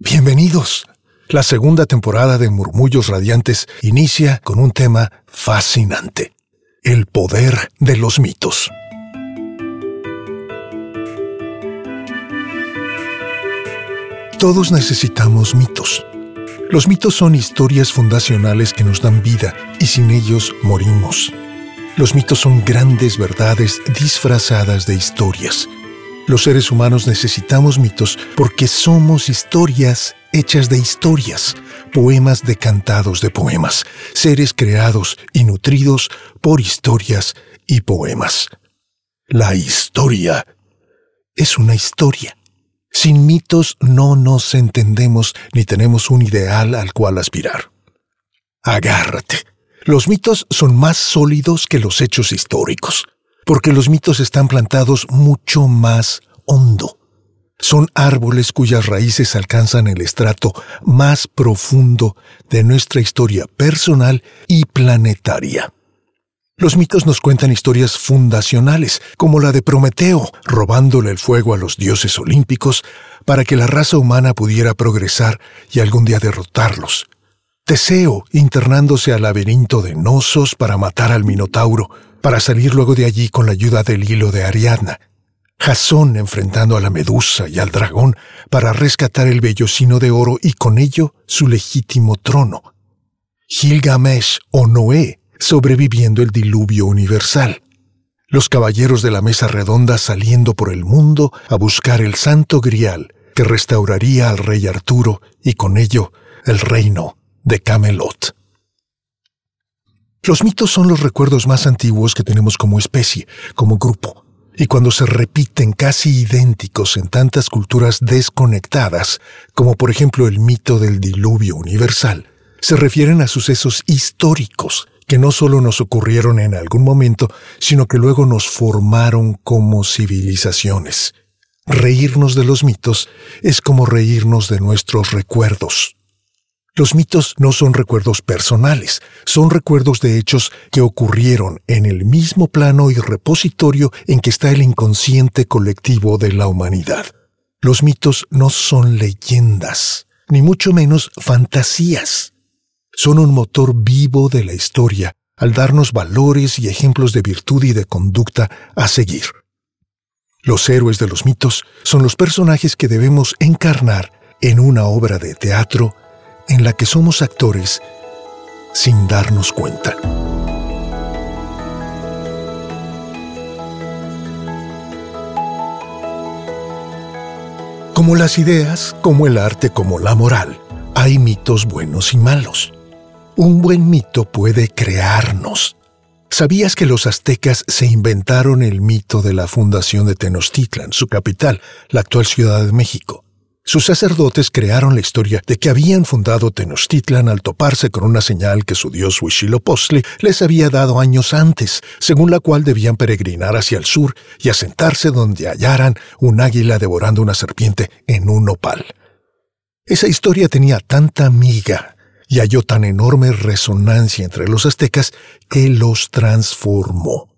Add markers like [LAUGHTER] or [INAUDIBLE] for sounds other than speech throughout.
Bienvenidos. La segunda temporada de Murmullos Radiantes inicia con un tema fascinante. El poder de los mitos. Todos necesitamos mitos. Los mitos son historias fundacionales que nos dan vida y sin ellos morimos. Los mitos son grandes verdades disfrazadas de historias los seres humanos necesitamos mitos porque somos historias hechas de historias, poemas decantados de poemas, seres creados y nutridos por historias y poemas. La historia es una historia. Sin mitos no nos entendemos ni tenemos un ideal al cual aspirar. Agárrate. Los mitos son más sólidos que los hechos históricos porque los mitos están plantados mucho más hondo. Son árboles cuyas raíces alcanzan el estrato más profundo de nuestra historia personal y planetaria. Los mitos nos cuentan historias fundacionales, como la de Prometeo, robándole el fuego a los dioses olímpicos para que la raza humana pudiera progresar y algún día derrotarlos. Teseo, internándose al laberinto de Nosos para matar al Minotauro, para salir luego de allí con la ayuda del hilo de Ariadna. Jasón enfrentando a la medusa y al dragón para rescatar el vellocino de oro y con ello su legítimo trono. Gilgamesh o Noé sobreviviendo el diluvio universal. Los caballeros de la mesa redonda saliendo por el mundo a buscar el santo grial que restauraría al rey Arturo y con ello el reino de Camelot. Los mitos son los recuerdos más antiguos que tenemos como especie, como grupo, y cuando se repiten casi idénticos en tantas culturas desconectadas, como por ejemplo el mito del diluvio universal, se refieren a sucesos históricos que no solo nos ocurrieron en algún momento, sino que luego nos formaron como civilizaciones. Reírnos de los mitos es como reírnos de nuestros recuerdos. Los mitos no son recuerdos personales, son recuerdos de hechos que ocurrieron en el mismo plano y repositorio en que está el inconsciente colectivo de la humanidad. Los mitos no son leyendas, ni mucho menos fantasías. Son un motor vivo de la historia al darnos valores y ejemplos de virtud y de conducta a seguir. Los héroes de los mitos son los personajes que debemos encarnar en una obra de teatro, en la que somos actores sin darnos cuenta. Como las ideas, como el arte, como la moral, hay mitos buenos y malos. Un buen mito puede crearnos. ¿Sabías que los aztecas se inventaron el mito de la fundación de Tenochtitlan, su capital, la actual Ciudad de México? Sus sacerdotes crearon la historia de que habían fundado Tenochtitlan al toparse con una señal que su dios Huitzilopochtli les había dado años antes, según la cual debían peregrinar hacia el sur y asentarse donde hallaran un águila devorando una serpiente en un nopal. Esa historia tenía tanta miga y halló tan enorme resonancia entre los aztecas que los transformó.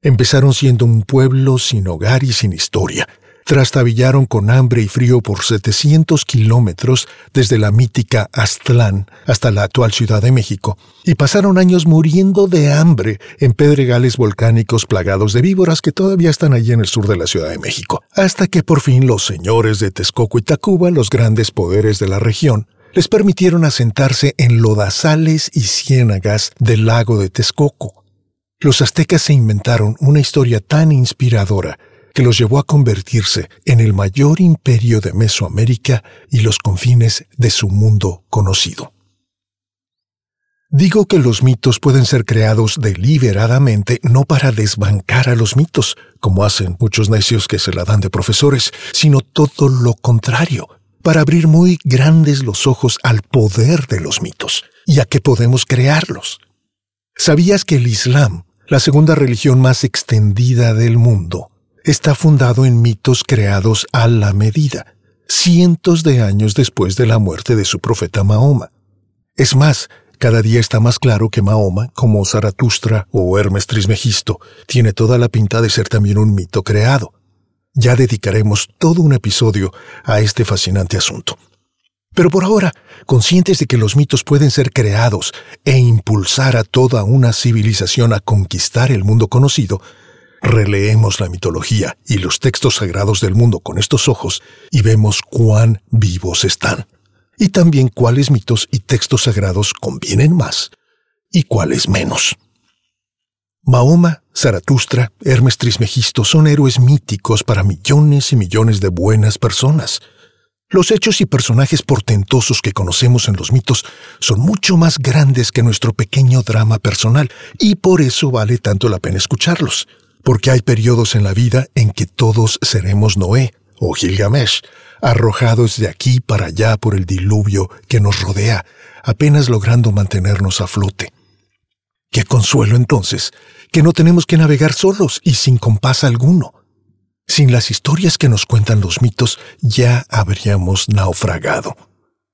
Empezaron siendo un pueblo sin hogar y sin historia, trastabillaron con hambre y frío por 700 kilómetros desde la mítica Aztlán hasta la actual Ciudad de México, y pasaron años muriendo de hambre en pedregales volcánicos plagados de víboras que todavía están allí en el sur de la Ciudad de México, hasta que por fin los señores de Texcoco y Tacuba, los grandes poderes de la región, les permitieron asentarse en lodazales y ciénagas del lago de Texcoco. Los aztecas se inventaron una historia tan inspiradora que los llevó a convertirse en el mayor imperio de Mesoamérica y los confines de su mundo conocido. Digo que los mitos pueden ser creados deliberadamente no para desbancar a los mitos, como hacen muchos necios que se la dan de profesores, sino todo lo contrario, para abrir muy grandes los ojos al poder de los mitos y a que podemos crearlos. ¿Sabías que el Islam, la segunda religión más extendida del mundo, está fundado en mitos creados a la medida, cientos de años después de la muerte de su profeta Mahoma. Es más, cada día está más claro que Mahoma, como Zaratustra o Hermes Trismegisto, tiene toda la pinta de ser también un mito creado. Ya dedicaremos todo un episodio a este fascinante asunto. Pero por ahora, conscientes de que los mitos pueden ser creados e impulsar a toda una civilización a conquistar el mundo conocido, releemos la mitología y los textos sagrados del mundo con estos ojos y vemos cuán vivos están. Y también cuáles mitos y textos sagrados convienen más y cuáles menos. Mahoma, Zaratustra, Hermes Trismegisto son héroes míticos para millones y millones de buenas personas. Los hechos y personajes portentosos que conocemos en los mitos son mucho más grandes que nuestro pequeño drama personal y por eso vale tanto la pena escucharlos porque hay periodos en la vida en que todos seremos Noé o Gilgamesh, arrojados de aquí para allá por el diluvio que nos rodea, apenas logrando mantenernos a flote. Qué consuelo entonces, que no tenemos que navegar solos y sin compás alguno. Sin las historias que nos cuentan los mitos, ya habríamos naufragado.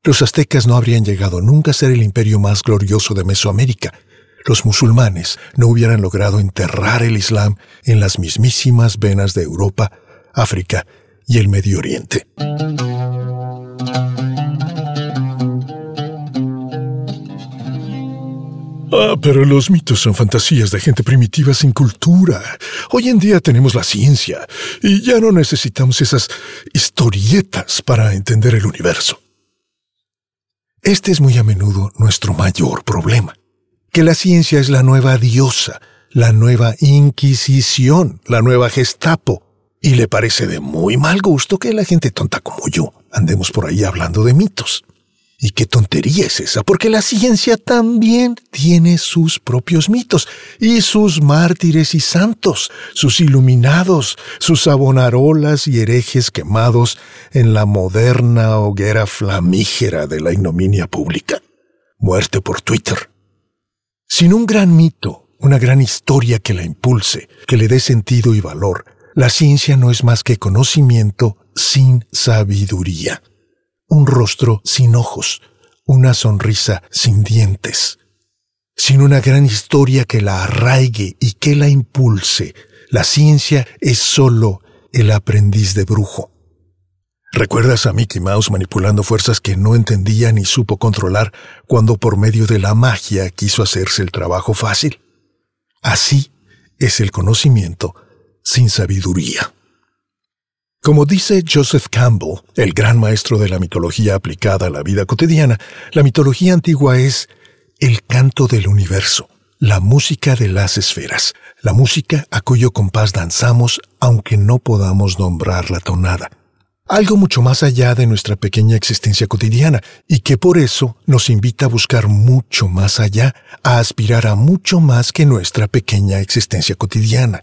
Los aztecas no habrían llegado nunca a ser el imperio más glorioso de Mesoamérica, los musulmanes no hubieran logrado enterrar el Islam en las mismísimas venas de Europa, África y el Medio Oriente. Ah, pero los mitos son fantasías de gente primitiva sin cultura. Hoy en día tenemos la ciencia y ya no necesitamos esas historietas para entender el universo. Este es muy a menudo nuestro mayor problema que la ciencia es la nueva diosa, la nueva Inquisición, la nueva Gestapo, y le parece de muy mal gusto que la gente tonta como yo andemos por ahí hablando de mitos. ¿Y qué tontería es esa? Porque la ciencia también tiene sus propios mitos y sus mártires y santos, sus iluminados, sus abonarolas y herejes quemados en la moderna hoguera flamígera de la ignominia pública. Muerte por Twitter, sin un gran mito, una gran historia que la impulse, que le dé sentido y valor, la ciencia no es más que conocimiento sin sabiduría. Un rostro sin ojos, una sonrisa sin dientes. Sin una gran historia que la arraigue y que la impulse, la ciencia es sólo el aprendiz de brujo. ¿Recuerdas a Mickey Mouse manipulando fuerzas que no entendía ni supo controlar cuando por medio de la magia quiso hacerse el trabajo fácil? Así es el conocimiento sin sabiduría. Como dice Joseph Campbell, el gran maestro de la mitología aplicada a la vida cotidiana, la mitología antigua es el canto del universo, la música de las esferas, la música a cuyo compás danzamos aunque no podamos nombrar la tonada algo mucho más allá de nuestra pequeña existencia cotidiana y que por eso nos invita a buscar mucho más allá, a aspirar a mucho más que nuestra pequeña existencia cotidiana.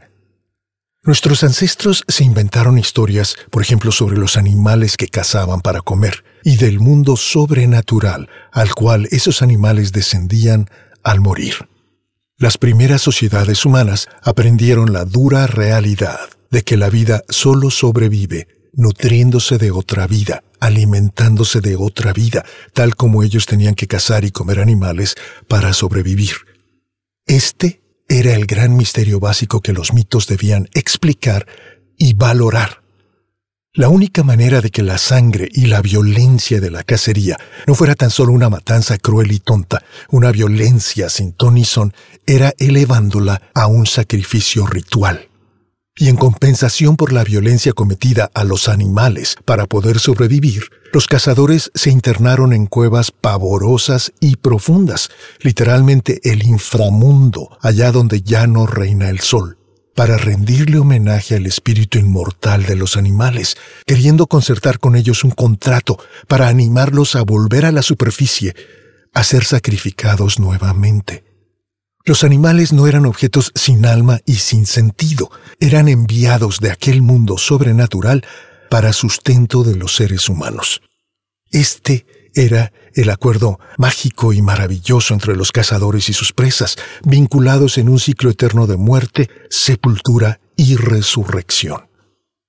Nuestros ancestros se inventaron historias, por ejemplo, sobre los animales que cazaban para comer y del mundo sobrenatural al cual esos animales descendían al morir. Las primeras sociedades humanas aprendieron la dura realidad de que la vida solo sobrevive nutriéndose de otra vida, alimentándose de otra vida, tal como ellos tenían que cazar y comer animales para sobrevivir. Este era el gran misterio básico que los mitos debían explicar y valorar. La única manera de que la sangre y la violencia de la cacería no fuera tan solo una matanza cruel y tonta, una violencia sin ton ni son, era elevándola a un sacrificio ritual y en compensación por la violencia cometida a los animales para poder sobrevivir, los cazadores se internaron en cuevas pavorosas y profundas, literalmente el inframundo, allá donde ya no reina el sol, para rendirle homenaje al espíritu inmortal de los animales, queriendo concertar con ellos un contrato para animarlos a volver a la superficie, a ser sacrificados nuevamente. Los animales no eran objetos sin alma y sin sentido, eran enviados de aquel mundo sobrenatural para sustento de los seres humanos. Este era el acuerdo mágico y maravilloso entre los cazadores y sus presas, vinculados en un ciclo eterno de muerte, sepultura y resurrección.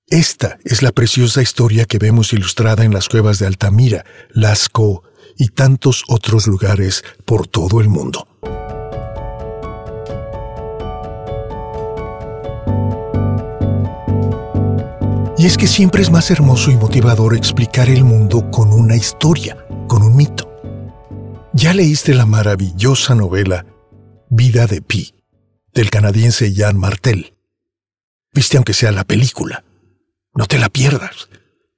Esta es la preciosa historia que vemos ilustrada en las cuevas de Altamira, Lascaux y tantos otros lugares por todo el mundo. Y es que siempre es más hermoso y motivador explicar el mundo con una historia. con un mito. Ya leíste la maravillosa novela Vida de Pi, del canadiense Jan Martel. Viste aunque sea la película. No te la pierdas.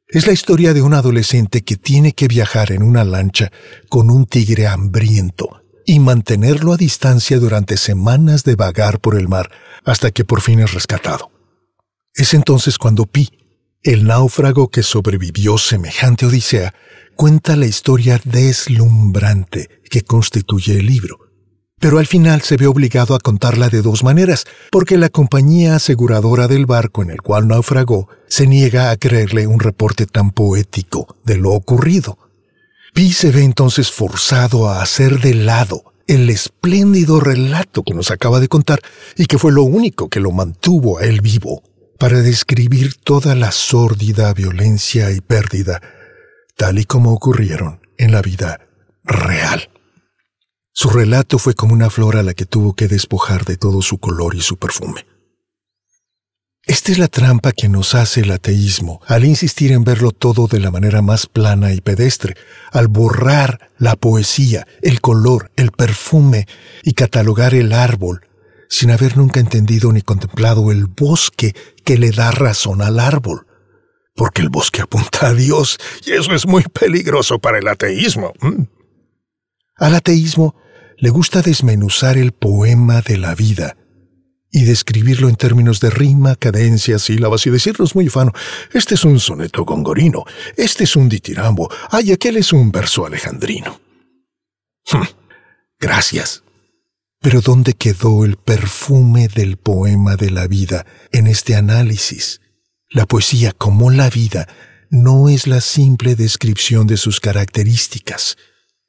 Es la historia de un adolescente que tiene que viajar en una lancha con un tigre hambriento y mantenerlo a distancia durante semanas de vagar por el mar hasta que por fin es rescatado. Es entonces cuando Pi, el náufrago que sobrevivió semejante odisea, cuenta la historia deslumbrante que constituye el libro. Pero al final se ve obligado a contarla de dos maneras, porque la compañía aseguradora del barco en el cual naufragó se niega a creerle un reporte tan poético de lo ocurrido. Pi se ve entonces forzado a hacer de lado el espléndido relato que nos acaba de contar y que fue lo único que lo mantuvo a él vivo, para describir toda la sórdida violencia y pérdida, tal y como ocurrieron en la vida real. Su relato fue como una flor a la que tuvo que despojar de todo su color y su perfume. Esta es la trampa que nos hace el ateísmo al insistir en verlo todo de la manera más plana y pedestre, al borrar la poesía, el color, el perfume y catalogar el árbol, sin haber nunca entendido ni contemplado el bosque que le da razón al árbol. Porque el bosque apunta a Dios y eso es muy peligroso para el ateísmo. Al ateísmo le gusta desmenuzar el poema de la vida y describirlo en términos de rima, cadencia, sílabas y decirnos muy ufano, este es un soneto gongorino, este es un ditirambo, ay, aquel es un verso alejandrino. Hm, gracias. Pero ¿dónde quedó el perfume del poema de la vida en este análisis? La poesía, como la vida, no es la simple descripción de sus características,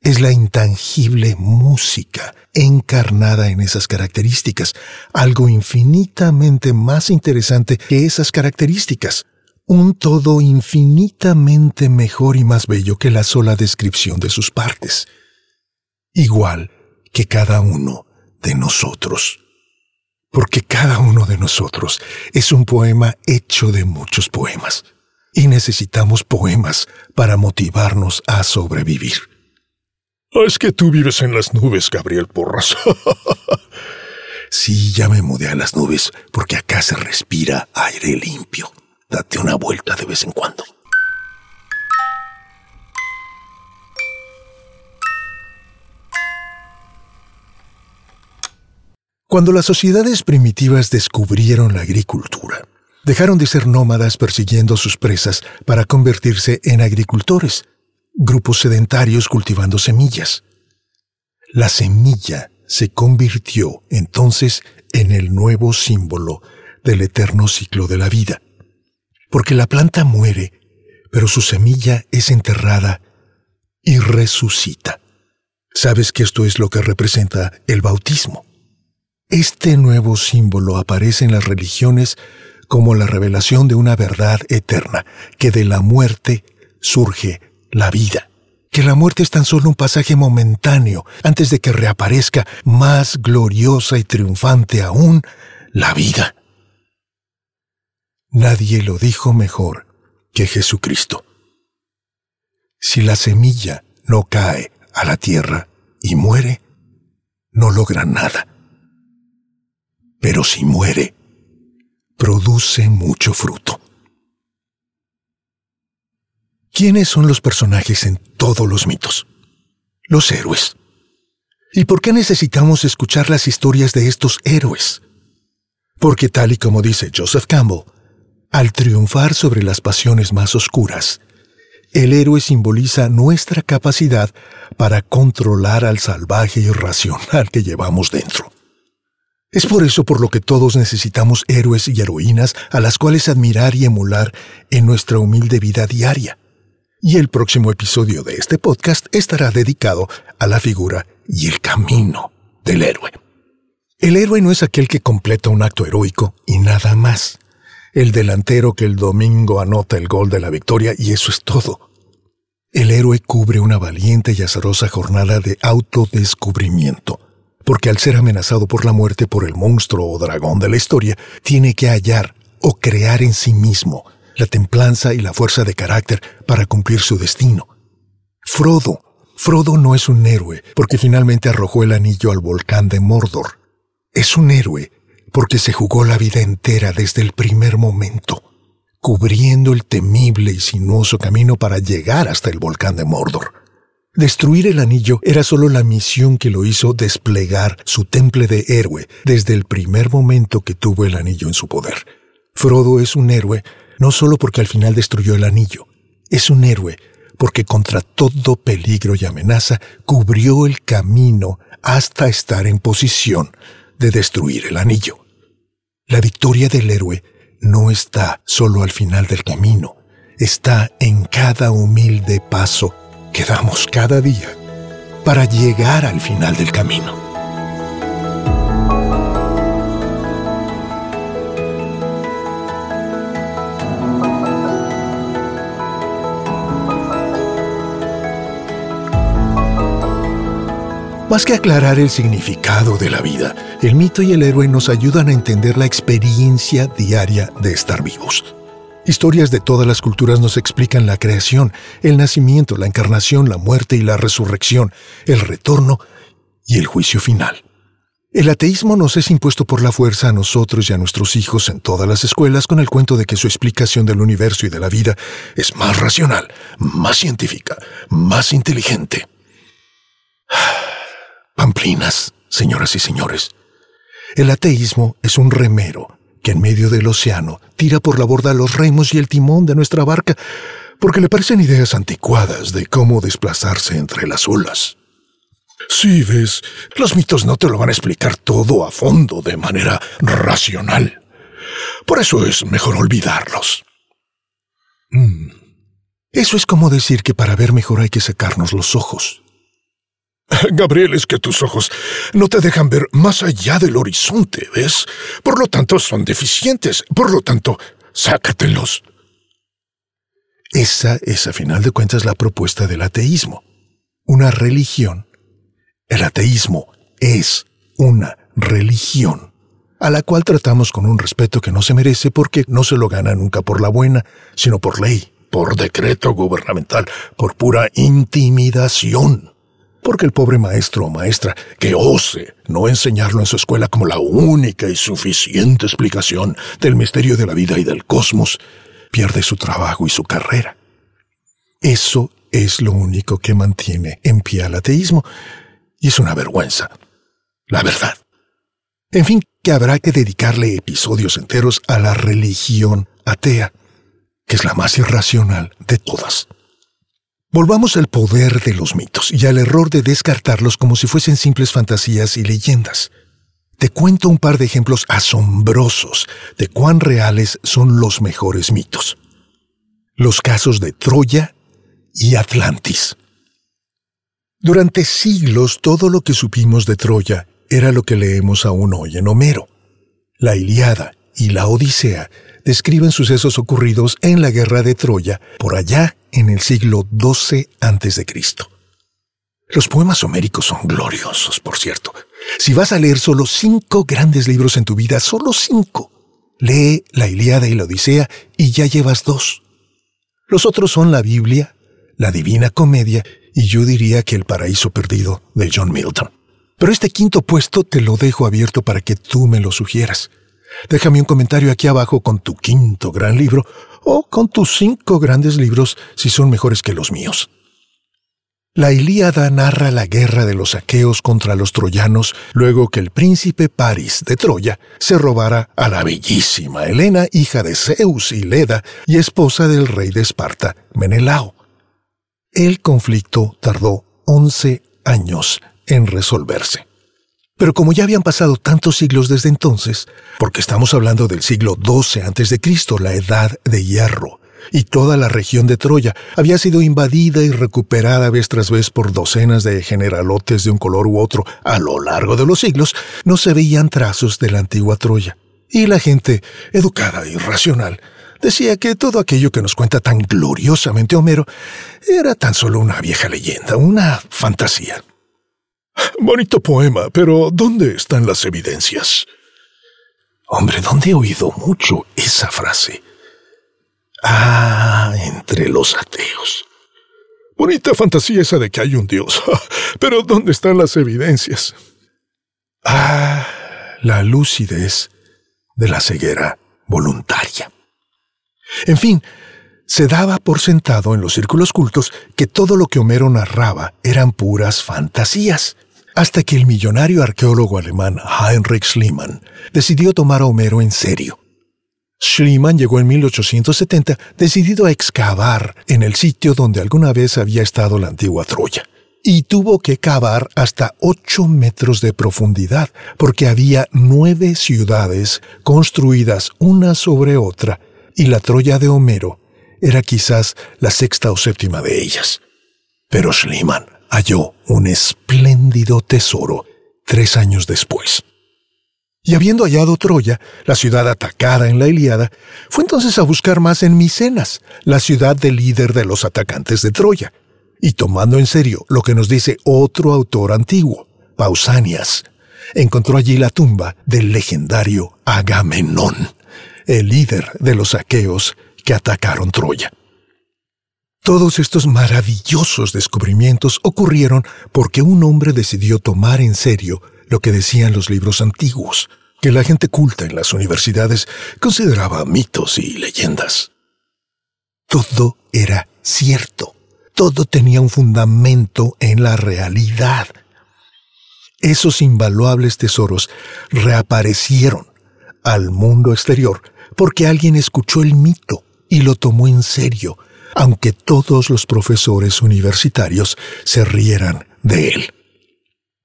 es la intangible música encarnada en esas características, algo infinitamente más interesante que esas características, un todo infinitamente mejor y más bello que la sola descripción de sus partes, igual que cada uno de nosotros. Porque cada uno de nosotros es un poema hecho de muchos poemas, y necesitamos poemas para motivarnos a sobrevivir. Ah, es que tú vives en las nubes, Gabriel Porras. [LAUGHS] sí, ya me mudé a las nubes, porque acá se respira aire limpio. Date una vuelta de vez en cuando. Cuando las sociedades primitivas descubrieron la agricultura, dejaron de ser nómadas persiguiendo sus presas para convertirse en agricultores grupos sedentarios cultivando semillas. La semilla se convirtió entonces en el nuevo símbolo del eterno ciclo de la vida. Porque la planta muere, pero su semilla es enterrada y resucita. Sabes que esto es lo que representa el bautismo. Este nuevo símbolo aparece en las religiones como la revelación de una verdad eterna, que de la muerte surge la vida. Que la muerte es tan solo un pasaje momentáneo antes de que reaparezca más gloriosa y triunfante aún la vida. Nadie lo dijo mejor que Jesucristo. Si la semilla no cae a la tierra y muere, no logra nada. Pero si muere, produce mucho fruto. ¿Quiénes son los personajes en todos los mitos? Los héroes. ¿Y por qué necesitamos escuchar las historias de estos héroes? Porque tal y como dice Joseph Campbell, al triunfar sobre las pasiones más oscuras, el héroe simboliza nuestra capacidad para controlar al salvaje irracional que llevamos dentro. Es por eso por lo que todos necesitamos héroes y heroínas a las cuales admirar y emular en nuestra humilde vida diaria y el próximo episodio de este podcast estará dedicado a la figura y el camino del héroe. El héroe no es aquel que completa un acto heroico y nada más. El delantero que el domingo anota el gol de la victoria y eso es todo. El héroe cubre una valiente y azarosa jornada de autodescubrimiento, porque al ser amenazado por la muerte por el monstruo o dragón de la historia, tiene que hallar o crear en sí mismo la templanza y la fuerza de carácter para cumplir su destino. Frodo Frodo no es un héroe porque finalmente arrojó el anillo al volcán de Mordor. Es un héroe porque se jugó la vida entera desde el primer momento, cubriendo el temible y sinuoso camino para llegar hasta el volcán de Mordor. Destruir el anillo era solo la misión que lo hizo desplegar su temple de héroe desde el primer momento que tuvo el anillo en su poder. Frodo es un héroe no solo porque al final destruyó el anillo, es un héroe porque contra todo peligro y amenaza cubrió el camino hasta estar en posición de destruir el anillo. La victoria del héroe no está solo al final del camino, está en cada humilde paso que damos cada día para llegar al final del camino. Más que aclarar el significado de la vida, el mito y el héroe nos ayudan a entender la experiencia diaria de estar vivos. Historias de todas las culturas nos explican la creación, el nacimiento, la encarnación, la muerte y la resurrección, el retorno y el juicio final. El ateísmo nos es impuesto por la fuerza a nosotros y a nuestros hijos en todas las escuelas con el cuento de que su explicación del universo y de la vida es más racional, más científica, más inteligente. [SIGHS] Pamplinas, señoras y señores. El ateísmo es un remero que en medio del océano tira por la borda los remos y el timón de nuestra barca porque le parecen ideas anticuadas de cómo desplazarse entre las olas. Sí, ves, los mitos no te lo van a explicar todo a fondo de manera racional. Por eso es mejor olvidarlos. Mm. Eso es como decir que para ver mejor hay que sacarnos los ojos. [LAUGHS] Gabriel, es que tus ojos no te dejan ver más allá del horizonte, ¿ves? Por lo tanto, son deficientes. Por lo tanto, sácatelos. Esa es, a final de cuentas, la propuesta del ateísmo. Una religión. El ateísmo es una religión, a la cual tratamos con un respeto que no se merece porque no se lo gana nunca por la buena, sino por ley, por decreto gubernamental, por pura intimidación porque el pobre maestro o maestra que ose no enseñarlo en su escuela como la única y suficiente explicación del misterio de la vida y del cosmos, pierde su trabajo y su carrera. Eso es lo único que mantiene en pie al ateísmo, y es una vergüenza. La verdad. En fin, que habrá que dedicarle episodios enteros a la religión atea, que es la más irracional de todas. Volvamos al poder de los mitos y al error de descartarlos como si fuesen simples fantasías y leyendas. Te cuento un par de ejemplos asombrosos de cuán reales son los mejores mitos. Los casos de Troya y Atlantis. Durante siglos todo lo que supimos de Troya era lo que leemos aún hoy en Homero. La Iliada y la Odisea describen sucesos ocurridos en la guerra de Troya por allá en el siglo XII a.C. Los poemas homéricos son gloriosos, por cierto. Si vas a leer solo cinco grandes libros en tu vida, solo cinco, lee la Ilíada y la Odisea y ya llevas dos. Los otros son la Biblia, la Divina Comedia y yo diría que El Paraíso Perdido de John Milton. Pero este quinto puesto te lo dejo abierto para que tú me lo sugieras. Déjame un comentario aquí abajo con tu quinto gran libro o con tus cinco grandes libros si son mejores que los míos. La Ilíada narra la guerra de los aqueos contra los troyanos luego que el príncipe Paris de Troya se robara a la bellísima Helena, hija de Zeus y Leda y esposa del rey de Esparta, Menelao. El conflicto tardó once años en resolverse. Pero como ya habían pasado tantos siglos desde entonces, porque estamos hablando del siglo XII a.C., la Edad de Hierro, y toda la región de Troya había sido invadida y recuperada vez tras vez por docenas de generalotes de un color u otro a lo largo de los siglos, no se veían trazos de la antigua Troya. Y la gente, educada y racional, decía que todo aquello que nos cuenta tan gloriosamente Homero era tan solo una vieja leyenda, una fantasía. Bonito poema, pero ¿dónde están las evidencias? Hombre, ¿dónde he oído mucho esa frase? Ah, entre los ateos. Bonita fantasía esa de que hay un Dios. [LAUGHS] Pero ¿dónde están las evidencias? Ah, la lucidez de la ceguera voluntaria. En fin, se daba por sentado en los círculos cultos que todo lo que Homero narraba eran puras fantasías, hasta que el millonario arqueólogo alemán Heinrich Schliemann decidió tomar a Homero en serio. Schliemann llegó en 1870 decidido a excavar en el sitio donde alguna vez había estado la antigua Troya. Y tuvo que cavar hasta 8 metros de profundidad, porque había nueve ciudades construidas una sobre otra, y la Troya de Homero era quizás la sexta o séptima de ellas. Pero Schliemann halló un espléndido tesoro tres años después. Y habiendo hallado Troya, la ciudad atacada en la Iliada, fue entonces a buscar más en Micenas, la ciudad del líder de los atacantes de Troya. Y tomando en serio lo que nos dice otro autor antiguo, Pausanias, encontró allí la tumba del legendario Agamenón, el líder de los aqueos que atacaron Troya. Todos estos maravillosos descubrimientos ocurrieron porque un hombre decidió tomar en serio lo que decían los libros antiguos, que la gente culta en las universidades consideraba mitos y leyendas. Todo era cierto, todo tenía un fundamento en la realidad. Esos invaluables tesoros reaparecieron al mundo exterior porque alguien escuchó el mito y lo tomó en serio, aunque todos los profesores universitarios se rieran de él.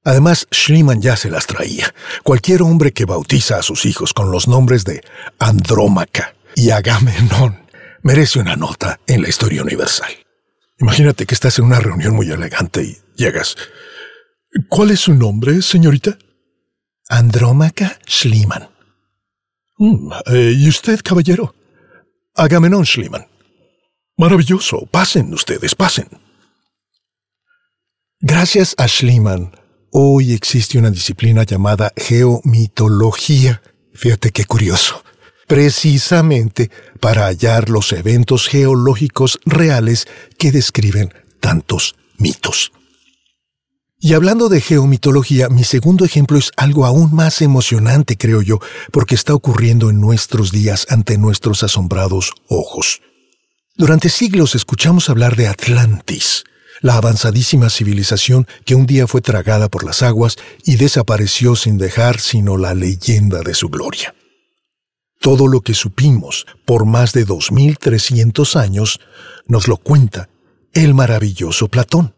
Además, Schliemann ya se las traía. Cualquier hombre que bautiza a sus hijos con los nombres de Andrómaca y Agamenón merece una nota en la historia universal. Imagínate que estás en una reunión muy elegante y llegas. ¿Cuál es su nombre, señorita? Andrómaca Schliemann. Mm, eh, ¿Y usted, caballero? Agamenón Schliemann. Maravilloso. Pasen ustedes, pasen. Gracias a Schliemann, Hoy existe una disciplina llamada geomitología. Fíjate qué curioso. Precisamente para hallar los eventos geológicos reales que describen tantos mitos. Y hablando de geomitología, mi segundo ejemplo es algo aún más emocionante, creo yo, porque está ocurriendo en nuestros días ante nuestros asombrados ojos. Durante siglos escuchamos hablar de Atlantis, la avanzadísima civilización que un día fue tragada por las aguas y desapareció sin dejar sino la leyenda de su gloria. Todo lo que supimos por más de 2300 años nos lo cuenta el maravilloso Platón.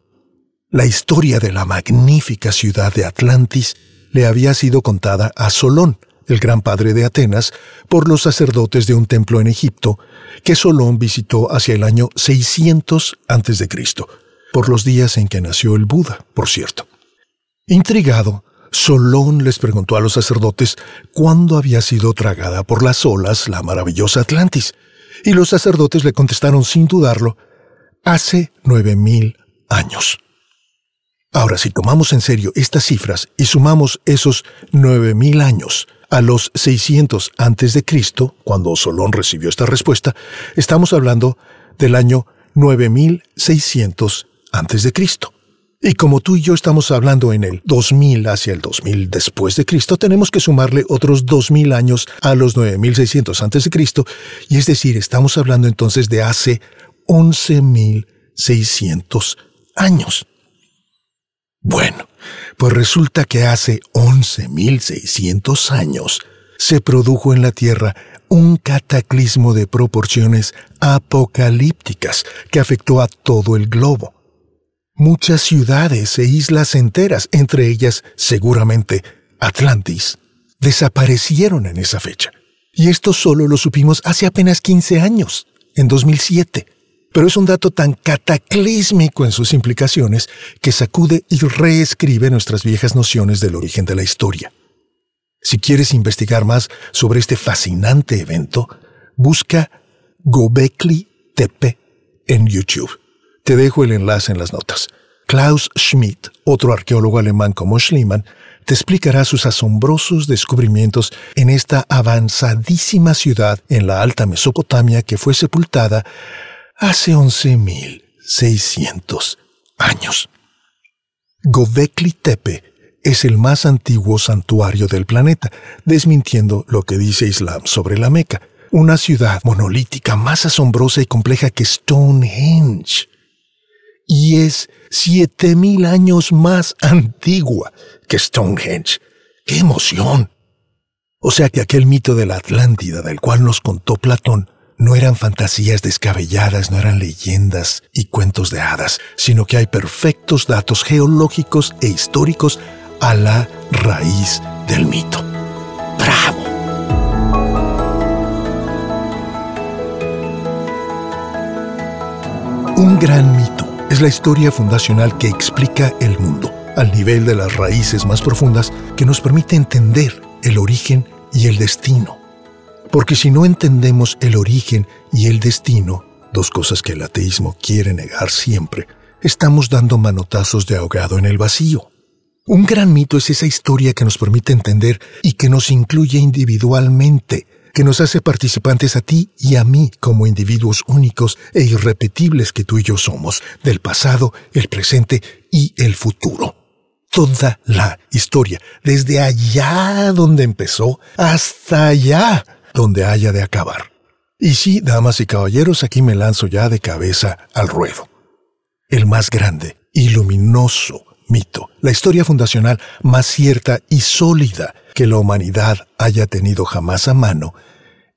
La historia de la magnífica ciudad de Atlantis le había sido contada a Solón, el gran padre de Atenas, por los sacerdotes de un templo en Egipto, que Solón visitó hacia el año 600 a.C., por los días en que nació el Buda, por cierto. Intrigado, Solón les preguntó a los sacerdotes cuándo había sido tragada por las olas la maravillosa Atlantis, y los sacerdotes le contestaron sin dudarlo, hace nueve mil años. Ahora, si tomamos en serio estas cifras y sumamos esos nueve mil años a los 600 antes de Cristo, cuando Solón recibió esta respuesta, estamos hablando del año 9600 antes de Cristo. Y como tú y yo estamos hablando en el 2000 hacia el 2000 después de Cristo, tenemos que sumarle otros 2000 años a los 9600 antes de Cristo, y es decir, estamos hablando entonces de hace 11600 años. Bueno, pues resulta que hace 11.600 años se produjo en la Tierra un cataclismo de proporciones apocalípticas que afectó a todo el globo. Muchas ciudades e islas enteras, entre ellas seguramente Atlantis, desaparecieron en esa fecha. Y esto solo lo supimos hace apenas 15 años, en 2007. Pero es un dato tan cataclísmico en sus implicaciones que sacude y reescribe nuestras viejas nociones del origen de la historia. Si quieres investigar más sobre este fascinante evento, busca Gobekli Tepe en YouTube. Te dejo el enlace en las notas. Klaus Schmidt, otro arqueólogo alemán como Schliemann, te explicará sus asombrosos descubrimientos en esta avanzadísima ciudad en la Alta Mesopotamia que fue sepultada hace 11.600 1600 años. Gobekli Tepe es el más antiguo santuario del planeta, desmintiendo lo que dice Islam sobre la Meca, una ciudad monolítica más asombrosa y compleja que Stonehenge. Y es 7000 años más antigua que Stonehenge. ¡Qué emoción! O sea que aquel mito de la Atlántida del cual nos contó Platón no eran fantasías descabelladas, no eran leyendas y cuentos de hadas, sino que hay perfectos datos geológicos e históricos a la raíz del mito. ¡Bravo! Un gran mito es la historia fundacional que explica el mundo, al nivel de las raíces más profundas que nos permite entender el origen y el destino. Porque si no entendemos el origen y el destino, dos cosas que el ateísmo quiere negar siempre, estamos dando manotazos de ahogado en el vacío. Un gran mito es esa historia que nos permite entender y que nos incluye individualmente, que nos hace participantes a ti y a mí como individuos únicos e irrepetibles que tú y yo somos, del pasado, el presente y el futuro. Toda la historia, desde allá donde empezó hasta allá donde haya de acabar. Y sí, damas y caballeros, aquí me lanzo ya de cabeza al ruedo. El más grande y luminoso mito, la historia fundacional más cierta y sólida que la humanidad haya tenido jamás a mano,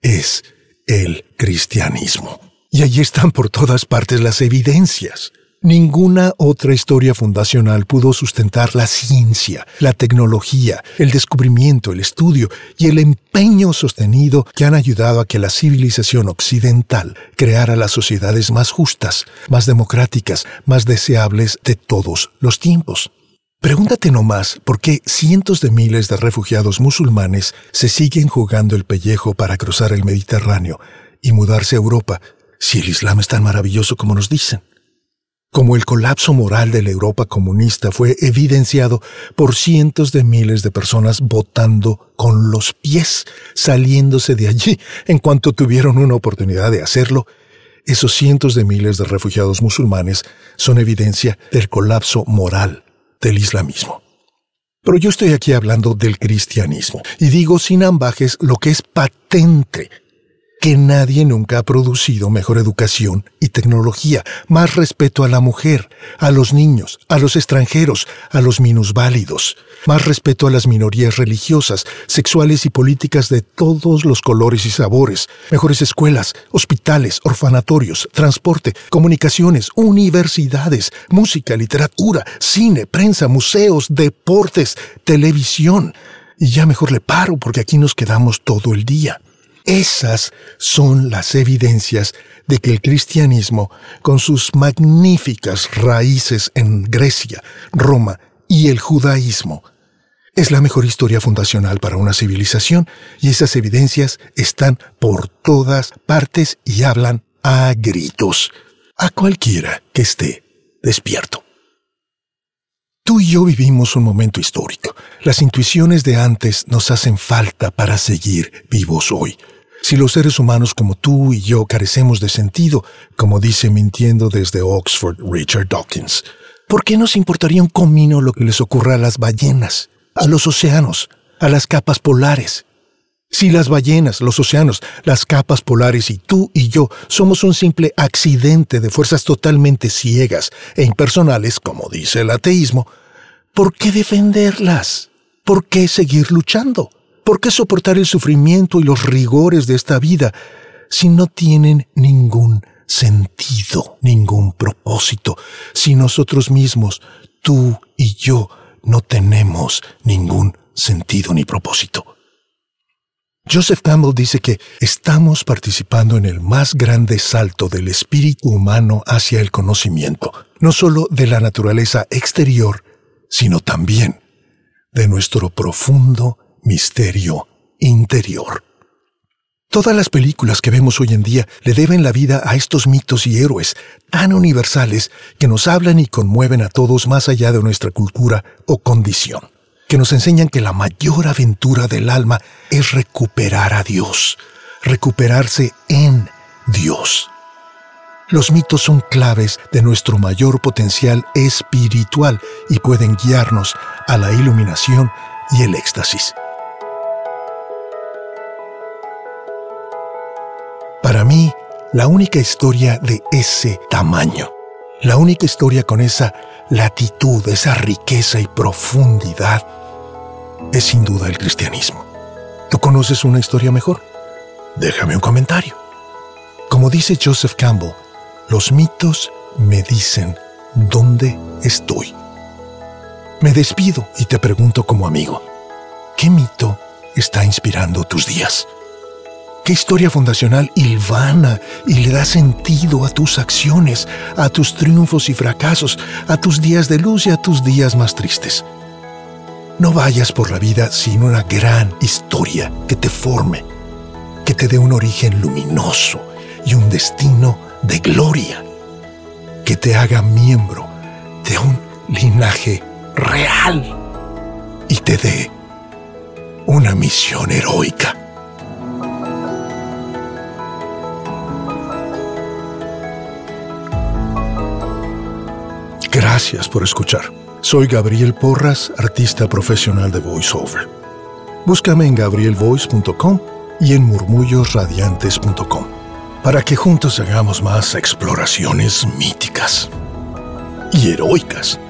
es el cristianismo. Y allí están por todas partes las evidencias. Ninguna otra historia fundacional pudo sustentar la ciencia, la tecnología, el descubrimiento, el estudio y el empeño sostenido que han ayudado a que la civilización occidental creara las sociedades más justas, más democráticas, más deseables de todos los tiempos. Pregúntate nomás por qué cientos de miles de refugiados musulmanes se siguen jugando el pellejo para cruzar el Mediterráneo y mudarse a Europa si el Islam es tan maravilloso como nos dicen como el colapso moral de la Europa comunista fue evidenciado por cientos de miles de personas votando con los pies, saliéndose de allí en cuanto tuvieron una oportunidad de hacerlo, esos cientos de miles de refugiados musulmanes son evidencia del colapso moral del islamismo. Pero yo estoy aquí hablando del cristianismo y digo sin ambajes lo que es patente que nadie nunca ha producido mejor educación y tecnología, más respeto a la mujer, a los niños, a los extranjeros, a los minusválidos, más respeto a las minorías religiosas, sexuales y políticas de todos los colores y sabores, mejores escuelas, hospitales, orfanatorios, transporte, comunicaciones, universidades, música, literatura, cine, prensa, museos, deportes, televisión. Y ya mejor le paro porque aquí nos quedamos todo el día. Esas son las evidencias de que el cristianismo, con sus magníficas raíces en Grecia, Roma y el judaísmo, es la mejor historia fundacional para una civilización y esas evidencias están por todas partes y hablan a gritos a cualquiera que esté despierto. Tú y yo vivimos un momento histórico. Las intuiciones de antes nos hacen falta para seguir vivos hoy. Si los seres humanos como tú y yo carecemos de sentido, como dice mintiendo desde Oxford Richard Dawkins, ¿por qué nos importaría un comino lo que les ocurra a las ballenas, a los océanos, a las capas polares? Si las ballenas, los océanos, las capas polares y tú y yo somos un simple accidente de fuerzas totalmente ciegas e impersonales, como dice el ateísmo, ¿por qué defenderlas? ¿Por qué seguir luchando? ¿Por qué soportar el sufrimiento y los rigores de esta vida si no tienen ningún sentido, ningún propósito, si nosotros mismos, tú y yo, no tenemos ningún sentido ni propósito? Joseph Campbell dice que estamos participando en el más grande salto del espíritu humano hacia el conocimiento, no solo de la naturaleza exterior, sino también de nuestro profundo misterio interior. Todas las películas que vemos hoy en día le deben la vida a estos mitos y héroes tan universales que nos hablan y conmueven a todos más allá de nuestra cultura o condición, que nos enseñan que la mayor aventura del alma es recuperar a Dios, recuperarse en Dios. Los mitos son claves de nuestro mayor potencial espiritual y pueden guiarnos a la iluminación y el éxtasis. Para mí, la única historia de ese tamaño, la única historia con esa latitud, esa riqueza y profundidad, es sin duda el cristianismo. ¿Tú conoces una historia mejor? Déjame un comentario. Como dice Joseph Campbell, los mitos me dicen dónde estoy. Me despido y te pregunto como amigo, ¿qué mito está inspirando tus días? ¿Qué historia fundacional hilvana y le da sentido a tus acciones, a tus triunfos y fracasos, a tus días de luz y a tus días más tristes? No vayas por la vida sin una gran historia que te forme, que te dé un origen luminoso y un destino de gloria, que te haga miembro de un linaje real y te dé una misión heroica. Gracias por escuchar. Soy Gabriel Porras, artista profesional de voiceover. Búscame en gabrielvoice.com y en murmullosradiantes.com para que juntos hagamos más exploraciones míticas y heroicas